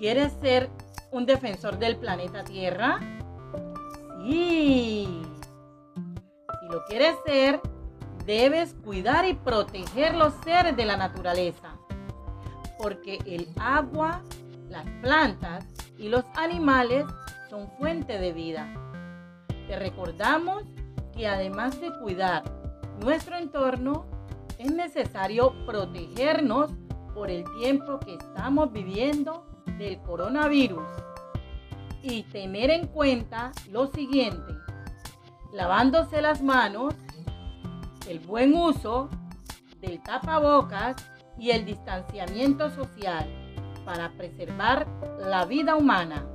¿Quieres ser un defensor del planeta Tierra? Sí. Si lo quieres ser, debes cuidar y proteger los seres de la naturaleza. Porque el agua, las plantas y los animales son fuente de vida. Te recordamos que además de cuidar nuestro entorno, es necesario protegernos por el tiempo que estamos viviendo del coronavirus y tener en cuenta lo siguiente, lavándose las manos, el buen uso del tapabocas y el distanciamiento social para preservar la vida humana.